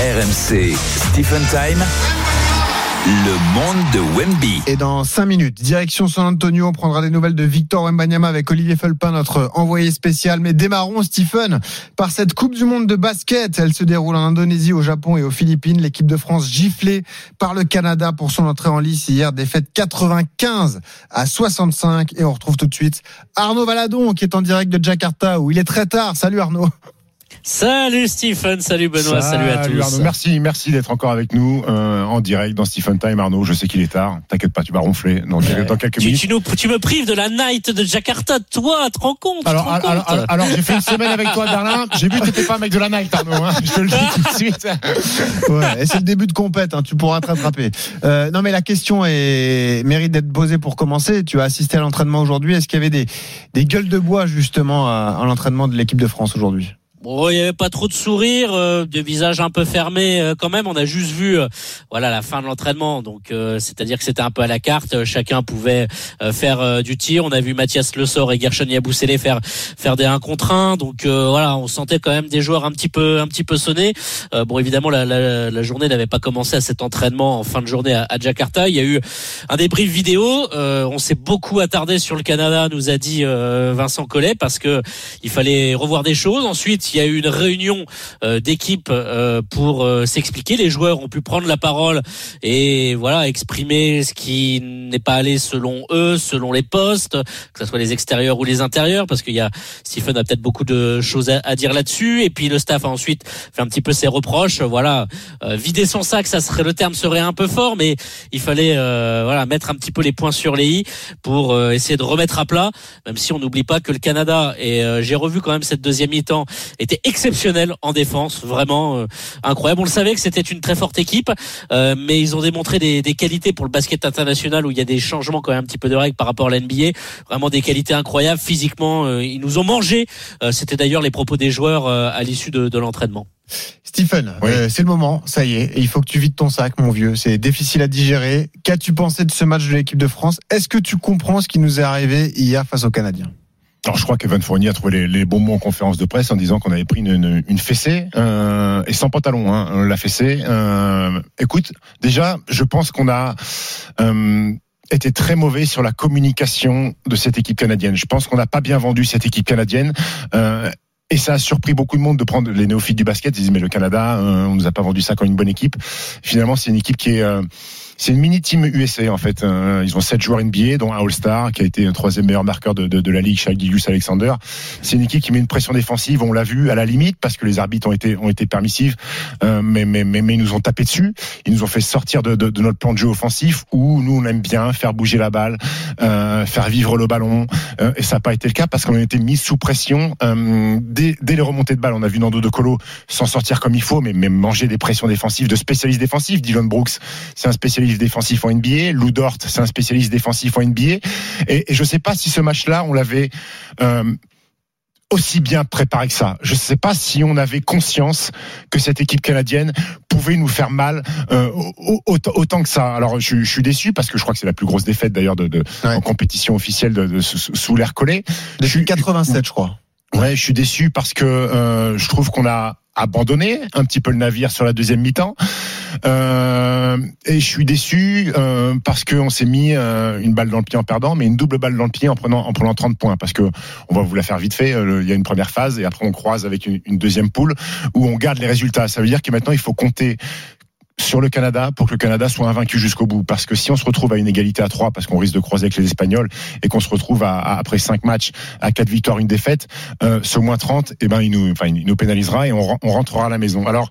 RMC Stephen Time. Le monde de Wemby. Et dans 5 minutes, direction San Antonio, on prendra des nouvelles de Victor Wembanyama avec Olivier Felpin, notre envoyé spécial. Mais démarrons, Stephen, par cette Coupe du Monde de basket. Elle se déroule en Indonésie, au Japon et aux Philippines. L'équipe de France giflée par le Canada pour son entrée en lice hier. Défaite 95 à 65. Et on retrouve tout de suite Arnaud Valadon qui est en direct de Jakarta où il est très tard. Salut Arnaud. Salut Stephen, salut Benoît, salut, à tous. Arnaud. Merci, merci d'être encore avec nous euh, en direct dans Stephen Time. Arnaud, je sais qu'il est tard. T'inquiète pas, tu vas ronfler dans, dans quelques tu, minutes. Tu, nous, tu, me prives de la night de Jakarta, toi, te rends compte Alors, te rends alors, compte alors, alors, j'ai fait une semaine avec toi, Berlin. J'ai vu que t'étais pas un mec de la night, Arnaud. Hein, je te le dis tout de suite. Ouais, et c'est le début de compète, hein, tu pourras te rattraper. Euh, non, mais la question est mérite d'être posée pour commencer. Tu as assisté à l'entraînement aujourd'hui. Est-ce qu'il y avait des, des gueules de bois justement à, à l'entraînement de l'équipe de France aujourd'hui? Bon, il y avait pas trop de sourires, euh, de visages un peu fermés euh, quand même. On a juste vu, euh, voilà, la fin de l'entraînement. Donc, euh, c'est-à-dire que c'était un peu à la carte. Chacun pouvait euh, faire euh, du tir. On a vu Mathias Le Sort et Gershon Yabusele faire faire des 1 contre 1. Donc voilà, on sentait quand même des joueurs un petit peu un petit peu sonnés. bon, évidemment, la, la, la journée n'avait pas commencé à cet entraînement en fin de journée à, à Jakarta. Il y a eu un débrief vidéo. on s'est beaucoup attardé sur le Canada, nous a dit Vincent Collet, parce que il fallait revoir des choses. Ensuite il y a eu une réunion euh, d'équipe euh, pour euh, s'expliquer. Les joueurs ont pu prendre la parole et voilà exprimer ce qui n'est pas allé selon eux, selon les postes, que ce soit les extérieurs ou les intérieurs, parce qu'il y a Stephen a peut-être beaucoup de choses à, dire là-dessus. Et puis le staff a ensuite fait un petit peu ses reproches. Voilà, vider son sac, ça serait le terme serait un peu fort, mais il fallait voilà mettre un petit peu les points sur les i pour essayer de remettre à plat. Même si on n'oublie pas que le Canada et j'ai revu quand même cette deuxième mi-temps était exceptionnel en défense, vraiment euh, incroyable. On le savait que c'était une très forte équipe, euh, mais ils ont démontré des, des, qualités pour le basket international où il y a des changements quand même un petit peu de règles par rapport à l'NBA. Vraiment des qualités incroyables physiquement. Euh, ils nous ont mangé. c'était d'ailleurs les propos des joueurs à l'issue de, de l'entraînement. Stephen, oui. euh, c'est le moment, ça y est, il faut que tu vides ton sac, mon vieux. C'est difficile à digérer. Qu'as-tu pensé de ce match de l'équipe de France? Est-ce que tu comprends ce qui nous est arrivé hier face aux Canadiens? Alors, je crois qu'Evan Fournier a trouvé les, les, bons mots en conférence de presse en disant qu'on avait pris une, une, fessée euh, et sans pantalon, hein, la fessée. Euh, écoute, déjà, je pense qu'on a euh, été très mauvais sur la communication de cette équipe canadienne. Je pense qu'on n'a pas bien vendu cette équipe canadienne. Euh, et ça a surpris beaucoup de monde de prendre les néophytes du basket. Ils disent mais le Canada, euh, on nous a pas vendu ça comme une bonne équipe. Finalement, c'est une équipe qui est euh, c'est une mini team USA en fait. Euh, ils ont sept joueurs NBA, dont un All-Star qui a été un troisième meilleur marqueur de, de, de la ligue, Shai Gilgus Alexander. C'est une équipe qui met une pression défensive. On l'a vu à la limite parce que les arbitres ont été ont été permissifs, euh, mais, mais mais mais ils nous ont tapé dessus. Ils nous ont fait sortir de, de, de notre plan de jeu offensif où nous on aime bien faire bouger la balle, euh, faire vivre le ballon. Euh, et ça n'a pas été le cas parce qu'on a été mis sous pression dès, dès les remontées de balle. On a vu Nando De Colo s'en sortir comme il faut, mais, mais manger des pressions défensives de spécialistes défensifs. Dylan Brooks, c'est un spécialiste défensif en NBA. Lou Dort, c'est un spécialiste défensif en NBA. Et, et je ne sais pas si ce match-là, on l'avait euh, aussi bien préparé que ça. Je ne sais pas si on avait conscience que cette équipe canadienne pouvait nous faire mal euh, autant, que ça. Alors je, je, suis déçu parce que je crois que c'est la plus grosse défaite d'ailleurs de, de ouais. en compétition officielle de, de, sous l'air collé. Depuis 87, je crois. Ouais, je suis déçu parce que euh, je trouve qu'on a abandonné un petit peu le navire sur la deuxième mi-temps. Euh, et je suis déçu euh, parce qu'on s'est mis euh, une balle dans le pied en perdant, mais une double balle dans le pied en prenant en prenant 30 points. Parce que on va vous la faire vite fait. il y a une première phase et après on croise avec une, une deuxième poule où on garde les résultats. Ça veut dire que maintenant il faut compter sur le Canada pour que le Canada soit invaincu jusqu'au bout. Parce que si on se retrouve à une égalité à 3, parce qu'on risque de croiser avec les Espagnols, et qu'on se retrouve à, à, après 5 matchs à 4 victoires, une défaite, euh, ce moins 30, eh ben, il nous, enfin, il nous pénalisera et on, on, rentrera à la maison. Alors,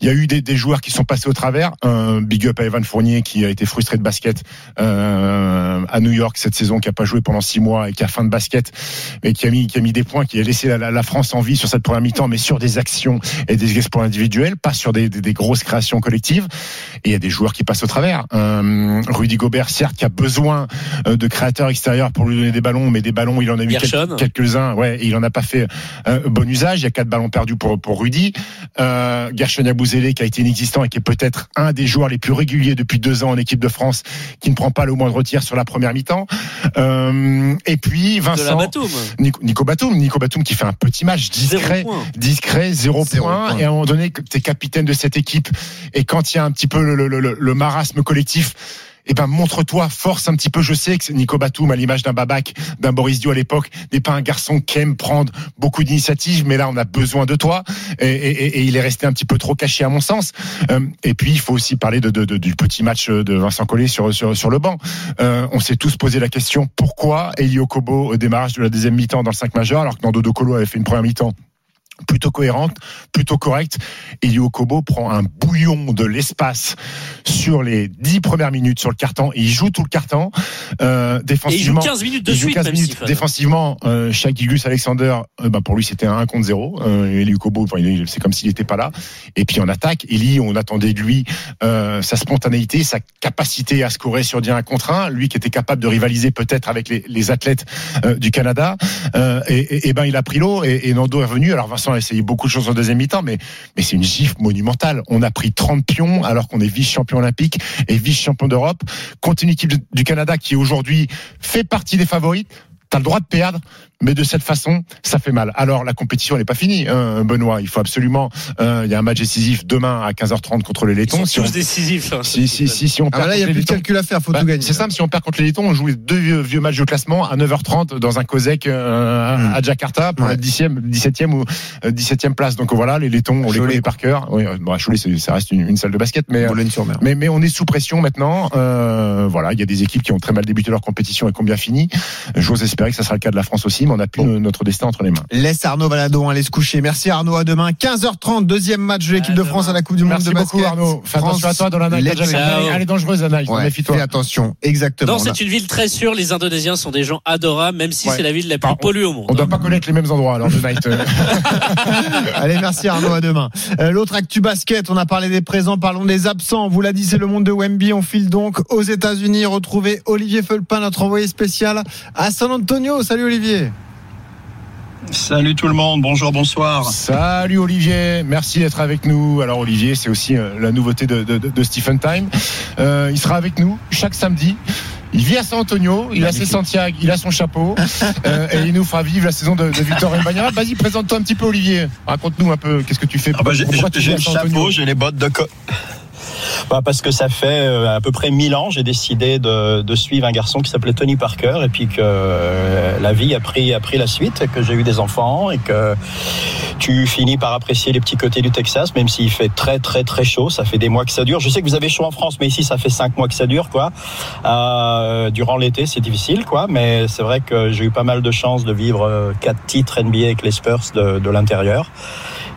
il y a eu des, des, joueurs qui sont passés au travers. Un big up à Evan Fournier qui a été frustré de basket euh, à New York cette saison, qui a pas joué pendant 6 mois et qui a fin de basket, mais qui a mis, qui a mis des points, qui a laissé la, la, France en vie sur cette première mi-temps, mais sur des actions et des exploits individuels, pas sur des, des grosses créations collectives. Et il y a des joueurs qui passent au travers. Euh, Rudy Gobert, certes, qui a besoin euh, de créateurs extérieurs pour lui donner des ballons, mais des ballons, il en a eu quelques-uns. Ouais, et il en a pas fait euh, bon usage. Il y a quatre ballons perdus pour pour Rudy. Euh, Gershon Yabouzélé, qui a été inexistant et qui est peut-être un des joueurs les plus réguliers depuis deux ans en équipe de France, qui ne prend pas le moindre tir sur la première mi-temps. Euh, et puis Vincent, Nico, Nico Batum, Nico Batum qui fait un petit match discret, discret, zéro, point, Et à un moment donné, tu es capitaine de cette équipe. Et quand il y a un petit peu le, marasme collectif, eh ben montre-toi, force un petit peu. Je sais que Nico Batum, à l'image d'un Babac, d'un Boris Dio à l'époque, n'est pas un garçon qui aime prendre beaucoup d'initiatives, mais là on a besoin de toi et, il est resté un petit peu trop caché à mon sens. Euh, et puis il faut aussi parler de, de, de, du petit match de Vincent Collet sur, le banc. Euh, on s'est tous posé la question pourquoi Elio Kobo au démarrage de la deuxième mi-temps dans le 5 majeur, alors que Nando Colo avait fait une première mi-temps plutôt cohérente, plutôt correcte. Elio Kobo prend un bouillon de l'espace sur les dix premières minutes sur le carton il joue tout le carton. Euh, défensivement, et il joue 15 minutes de suite. 15 minutes défensivement, euh, Shakigus Alexander, euh, bah pour lui c'était un 1 contre 0. Euh, Elio Kobo, c'est comme s'il n'était pas là. Et puis en attaque, Eli, on attendait de lui euh, sa spontanéité, sa capacité à scorer sur 10 1 contre 1. Lui qui était capable de rivaliser peut-être avec les, les athlètes euh, du Canada. Et, et, et, ben il a pris l'eau et, et Nando est revenu. Alors Vincent a essayé beaucoup de choses en deuxième mi-temps, mais, c'est une gifle monumentale. On a pris 30 pions alors qu'on est vice-champion olympique et vice-champion d'Europe contre une équipe du Canada qui aujourd'hui fait partie des favoris. T'as le droit de perdre, mais de cette façon, ça fait mal. Alors la compétition n'est pas finie, hein, Benoît. Il faut absolument. Euh, il y a un match décisif demain à 15h30 contre les Lettons. Ils sont si tous décisifs. Hein, si, si, si, si on ah, perd. là, il y a plus de calcul à faire. Faut bah, tout gagner. C'est simple. Si on perd contre les Lettons, on joue deux vieux, vieux matchs de classement à 9h30 dans un COSEC euh, mm. à Jakarta pour ouais. la 10e, 17e ou 17e euh, place. Donc voilà, les Lettons, on les connaît par cœur. Oui, bon, Cholet, ça reste une, une, salle de basket, mais, mais mais on est sous pression maintenant. Euh, voilà, il y a des équipes qui ont très mal débuté leur compétition et qui ont bien fini. J'ose espérer que ça sera le cas de la France aussi, mais on a plus bon. notre entre les mains. Laisse Arnaud Valadon aller se coucher. Merci Arnaud, à demain. 15h30, deuxième match de l'équipe de France à la Coupe du Monde Merci de basket. beaucoup Arnaud. Fais attention à toi dans la Nike. Elle est dangereuse la. Ouais, Fais attention, exactement. Non, c'est une ville très sûre. Les Indonésiens sont des gens adorables, même si ouais. c'est la ville la plus polluée au monde. On ne doit pas connaître les mêmes endroits alors de Night. Allez, merci Arnaud, à demain. Euh, L'autre actu basket, on a parlé des présents, parlons des absents. On vous l'a dit, c'est le monde de Wemby. On file donc aux États-Unis retrouver Olivier Felpin, notre envoyé spécial à San Antonio. Salut Olivier. Salut tout le monde, bonjour, bonsoir. Salut Olivier, merci d'être avec nous. Alors Olivier, c'est aussi euh, la nouveauté de, de, de Stephen Time. Euh, il sera avec nous chaque samedi. Il vit à San Antonio, il a ses Santiago, il a son chapeau, euh, et il nous fera vivre la saison de, de Victor Mbanyama. Vas-y, présente-toi un petit peu, Olivier. Raconte-nous un peu, qu'est-ce que tu fais ah bah J'ai le chapeau, j'ai les bottes de co bah Parce que ça fait euh, à peu près mille ans, j'ai décidé de, de, suivre un garçon qui s'appelait Tony Parker et puis que euh, la vie a pris, a pris la suite, que j'ai eu des enfants et que tu finis par apprécier les petits côtés du Texas, même s'il fait très très très chaud. Ça fait des mois que ça dure. Je sais que vous avez chaud en France, mais ici ça fait cinq mois que ça dure, quoi. Euh, durant l'été, c'est difficile, quoi. Mais c'est vrai que j'ai eu pas mal de chance de vivre euh, quatre titres NBA avec les Spurs de, de l'intérieur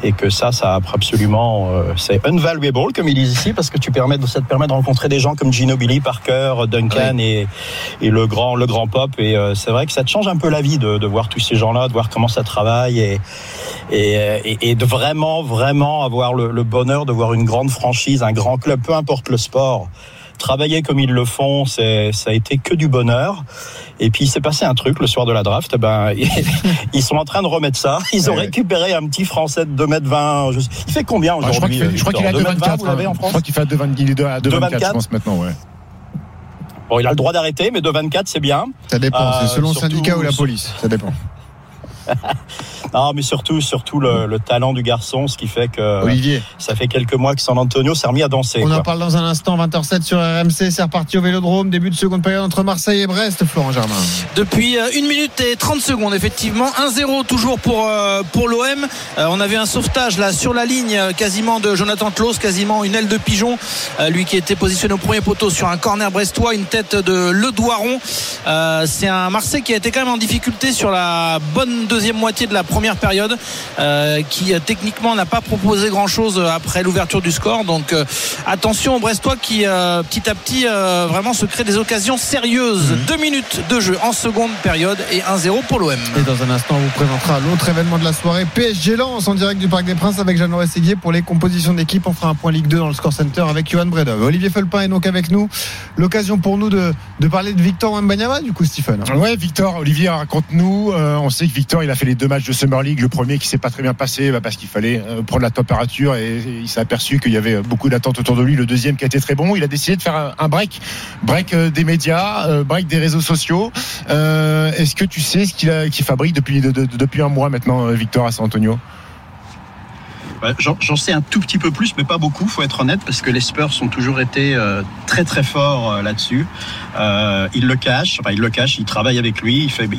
et que ça, ça absolument, euh, c'est unvaluable comme ils disent ici parce que tu permets, ça te permet de rencontrer des gens comme Gino Billy, Parker, Duncan oui. et, et le grand, le grand pop et euh, c'est vrai que ça te change un peu la vie de, de voir tous ces gens-là, de voir comment ça travaille et, et, et, et de vraiment, vraiment avoir le, le bonheur de voir une grande franchise, un grand club, peu importe le sport travailler comme ils le font, c'est ça a été que du bonheur. Et puis il s'est passé un truc le soir de la draft. Ben ils sont en train de remettre ça. Ils ont récupéré un petit Français de 2 mètres 20. Il fait combien aujourd'hui Je crois qu'il est à 2,24. Vous l'avez en France Je crois qu'il fait à 2,24 je pense maintenant. Ouais. Bon, il a le droit d'arrêter, mais 2,24 c'est bien. Ça dépend. Euh, c'est selon le syndicat ou la police. Ça dépend. non, mais surtout, surtout le, le, talent du garçon, ce qui fait que Olivier. ça fait quelques mois que San Antonio s'est remis à danser. On quoi. en parle dans un instant, 20h07 sur RMC, c'est reparti au Vélodrome, début de seconde période entre Marseille et Brest, Florent Germain. Depuis 1 minute et 30 secondes, effectivement, 1-0 toujours pour, euh, pour l'OM. Euh, on avait un sauvetage là sur la ligne quasiment de Jonathan Klaus, quasiment une aile de pigeon, euh, lui qui était positionné au premier poteau sur un corner brestois, une tête de Le Doiron. c'est un Marseille qui a été quand même en difficulté sur la bonne deuxième moitié de la première période, qui techniquement n'a pas proposé grand chose après l'ouverture du score. Donc attention aux Brestois qui petit à petit vraiment se créent des occasions sérieuses. Mhm. Deux minutes de jeu en seconde période et 1-0 pour l'OM. Et dans un instant, on vous présentera l'autre événement de la soirée PSG Lens en direct du Parc des Princes avec Jeannot Séguier pour les compositions d'équipe. On fera un point Ligue 2 dans le Score Center avec Johan Bredov. Olivier Felpin est donc avec nous. L'occasion pour nous de, de parler de Victor Wembanyama, du coup, Stephen. Ouais, Victor, Olivier, raconte-nous. Euh, on sait que Victor, il a fait les deux matchs de Summer League. Le premier qui s'est pas très bien passé bah, parce qu'il fallait euh, prendre la température et, il s'est aperçu qu'il y avait beaucoup d'attentes autour de lui. Le deuxième qui a été très bon. Il a décidé de faire un, break, break euh, des médias, break des réseaux sociaux. Est-ce que tu sais ce qu'il fabrique depuis, depuis un mois maintenant, Victor, à San Antonio? J'en sais un tout petit peu plus, mais pas beaucoup, faut être honnête, parce que les Spurs ont toujours été euh, très très forts euh, là-dessus. Euh, il le cache, enfin il le cache, il travaille avec lui, il, fait,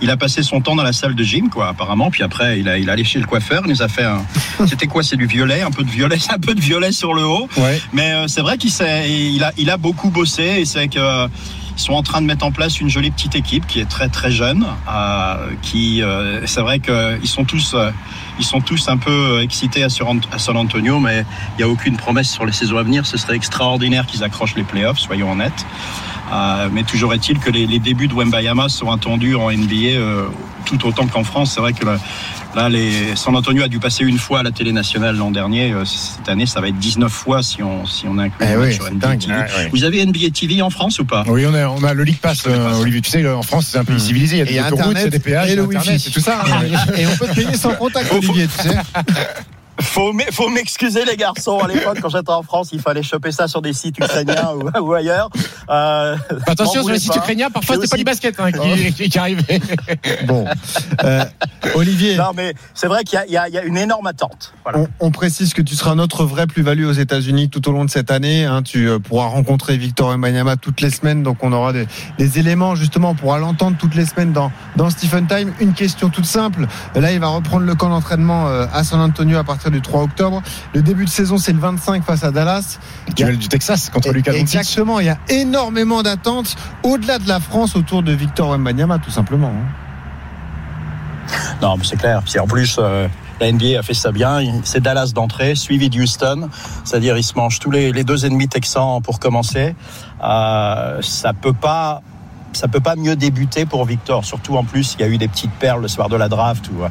il, a passé son temps dans la salle de gym, quoi, apparemment, puis après il a, il a allé chez le coiffeur, il nous a fait un... C'était quoi C'est du violet, un peu de violet, un peu de violet sur le haut. Mais c'est vrai qu'il il a, il a beaucoup bossé et c'est que sont en train de mettre en place une jolie petite équipe qui est très très jeune, euh, qui euh, c'est vrai qu'ils sont tous euh, ils sont tous un peu excités à, San Antonio, mais il n'y a aucune promesse sur les saisons à venir. Ce serait extraordinaire qu'ils accrochent les playoffs, soyons honnêtes. Euh, mais toujours est-il que les, les, débuts de Wembayama sont attendus en NBA tout autant qu'en France. C'est vrai que là, les, San Antonio a dû passer une fois à la télé nationale l'an dernier. Euh, cette année, ça va être 19 fois si on, si on inclut eh sur NBA TV. Vous avez NBA TV en France ou pas? Oui, on a, on a le League Pass, euh, Olivier. Tu sais, en France, c'est un pays hmm. civilisé. Il y a des autoroutes, des péages, et le Wi-Fi. C'est tout ça. Hein. et on peut payer sans contact, Olivier, tu sais. Faut, faut m'excuser les garçons. À l'époque, quand j'étais en France, il fallait choper ça sur des sites ukrainiens ou, ailleurs. Euh, Attention sur les sites ukrainiens, parfois c'était pas du basket hein, qui, qui, arrivait. bon, euh, Olivier. Non, mais c'est vrai qu'il y, y, a une énorme attente. On, on, précise que tu seras notre vrai plus-value aux États-Unis tout au long de cette année. Hein. Tu euh, pourras rencontrer Victor Mbanyama toutes les semaines, donc on aura des, des éléments justement. On pourra l'entendre toutes les semaines dans dans Stephen Time. Une question toute simple. Là, il va reprendre le camp d'entraînement à San Antonio à partir du 3 octobre. Le début de saison, c'est le 25 face à Dallas. Duel du Texas contre Lucas Exactement. Il y a énormément d'attentes au-delà de la France autour de Victor Wembanyama, tout simplement. Hein. Non, mais c'est clair. en plus, euh, la NBA a fait ça bien. C'est Dallas d'entrée, suivi de Houston. C'est-à-dire, ils se mangent tous les, deux ennemis texans pour commencer. Euh, ça peut pas ça peut pas mieux débuter pour Victor. Surtout en plus, il y a eu des petites perles le soir de la draft. Ou, euh,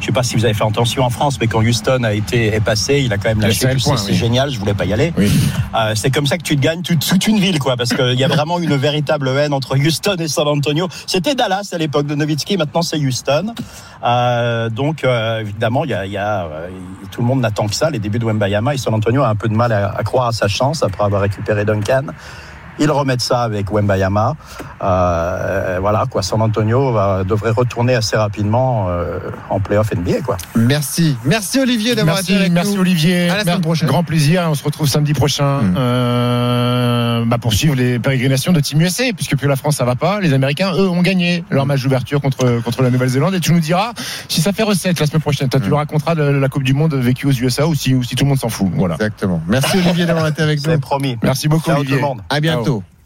je sais pas si vous avez fait attention en France, mais quand Houston a été est passé, il a quand même lâché tout C'est génial. Je voulais pas y aller. Euh, c'est comme ça que tu te gagnes toute, une ville, quoi, parce qu'il y a vraiment une véritable haine entre Houston et San Antonio. C'était Dallas à l'époque de Nowitzki, maintenant c'est Houston. Euh, donc évidemment, il y a, y a tout le monde n'attend que ça. Les débuts de Wembayama et San Antonio a un peu de mal à, à croire à sa chance après avoir récupéré Duncan. Ils remettent ça avec Wembayama. Euh, voilà, quoi. San Antonio va, devrait retourner assez rapidement euh, en playoff NBA, quoi. Merci. Merci Olivier d'avoir été avec merci nous. Olivier. À la semaine prochaine. Grand plaisir. On se retrouve samedi prochain mm. euh, bah pour suivre les pérégrinations de Team USA, puisque plus la France ça va pas. Les Américains, eux, ont gagné leur match d'ouverture contre contre la Nouvelle-Zélande. Et tu nous diras si ça fait recette la semaine prochaine. Toi, tu nous raconteras de la Coupe du Monde vécue aux USA ou si, ou si tout le monde s'en fout. Voilà. Exactement. Merci Olivier d'avoir été avec nous. C'est promis. Merci beaucoup Olivier. Tout le monde. À bientôt. Muito.